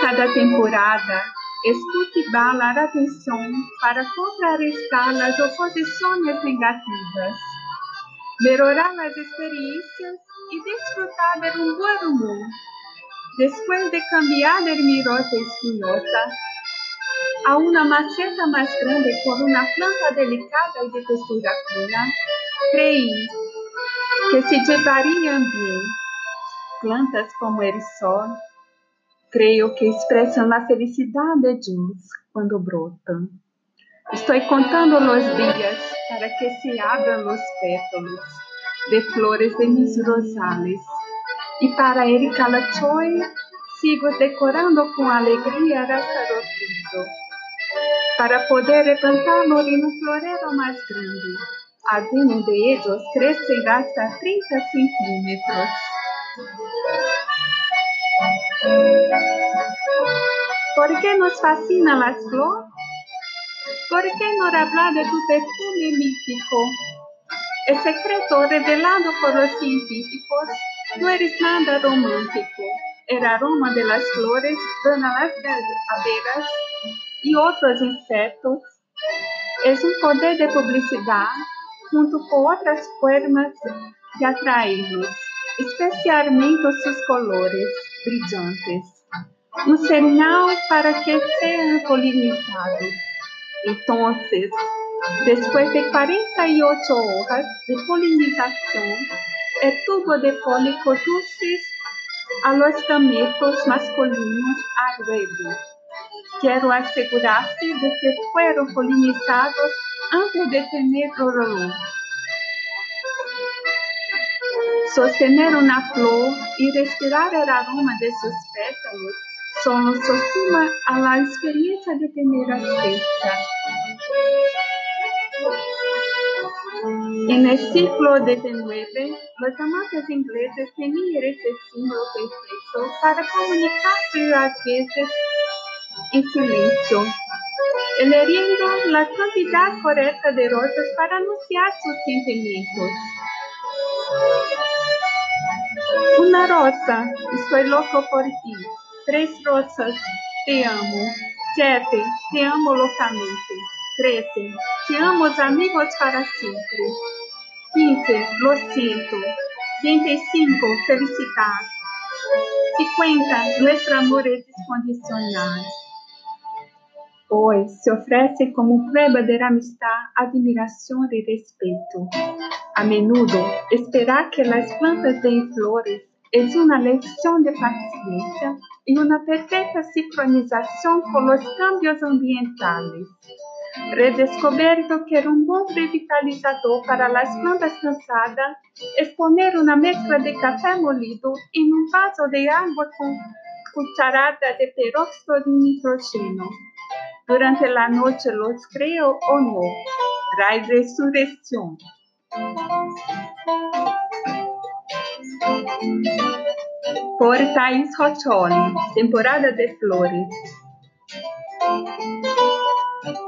cada temporada es cultivar la atención para contrarrestar las oposiciones negativas, mejorar las experiencias y disfrutar de un buen humor. Después de cambiar el mirote espinosa a una maceta más grande con una planta delicada y de textura fina, creí que se llevarían bien plantas como el sol, creio que expressam a felicidade de uns quando brotam. Estou contando os dias para que se abram os pétalos de flores de mis rosales. E para ele sigo decorando com alegria hasta o para poder levantar-lo em um mais grande. Alguns de eles crescem hasta 30 centímetros. ¿Por qué nos fascinan las flores? ¿Por qué no hablar de tu perfume místico? El secreto revelado por los científicos no es nada romántico. El aroma de las flores dan a las abejas y otros insectos. Es un poder de publicidad junto con otras formas de atraerlos, especialmente sus colores brillantes um sinal para que sejam polinizados. Então, depois de 48 horas de polinização, el tubo de polen conduce a los gametos masculinos huevo. Quero assegurar-se de que foram polinizados antes de tener olor. Sostener una flor y respirar el aroma de sus pétalos solo suma a la experiencia de tener acceso. En el de nueve, los amantes ingleses tenían este símbolo perfecto para comunicarse a veces en silencio, eligiendo la cantidad correcta de rosas para anunciar sus sentimientos. Rosa, estoy loco por ti. Três rosas, te amo. Siete, te amo loucamente. Trece, te amo os amigos para sempre. Quince, lo siento. Vinte e cinco, felicidade. Cinquenta, nuestro amor es incondicional. Hoy se ofrece como prueba de amistad, admiración y respeto. A menudo, esperar que las plantas den flores es una lección de paciencia y una perfecta sincronización con los cambios ambientales. Redescoberto que un buen revitalizador para las plantas cansadas es poner una mezcla de café molido en un vaso de agua con cucharada de peróxido de nitrógeno. Durante la noche los creo o no. La resurrección. Por Thaís Rocholi, temporada de flores.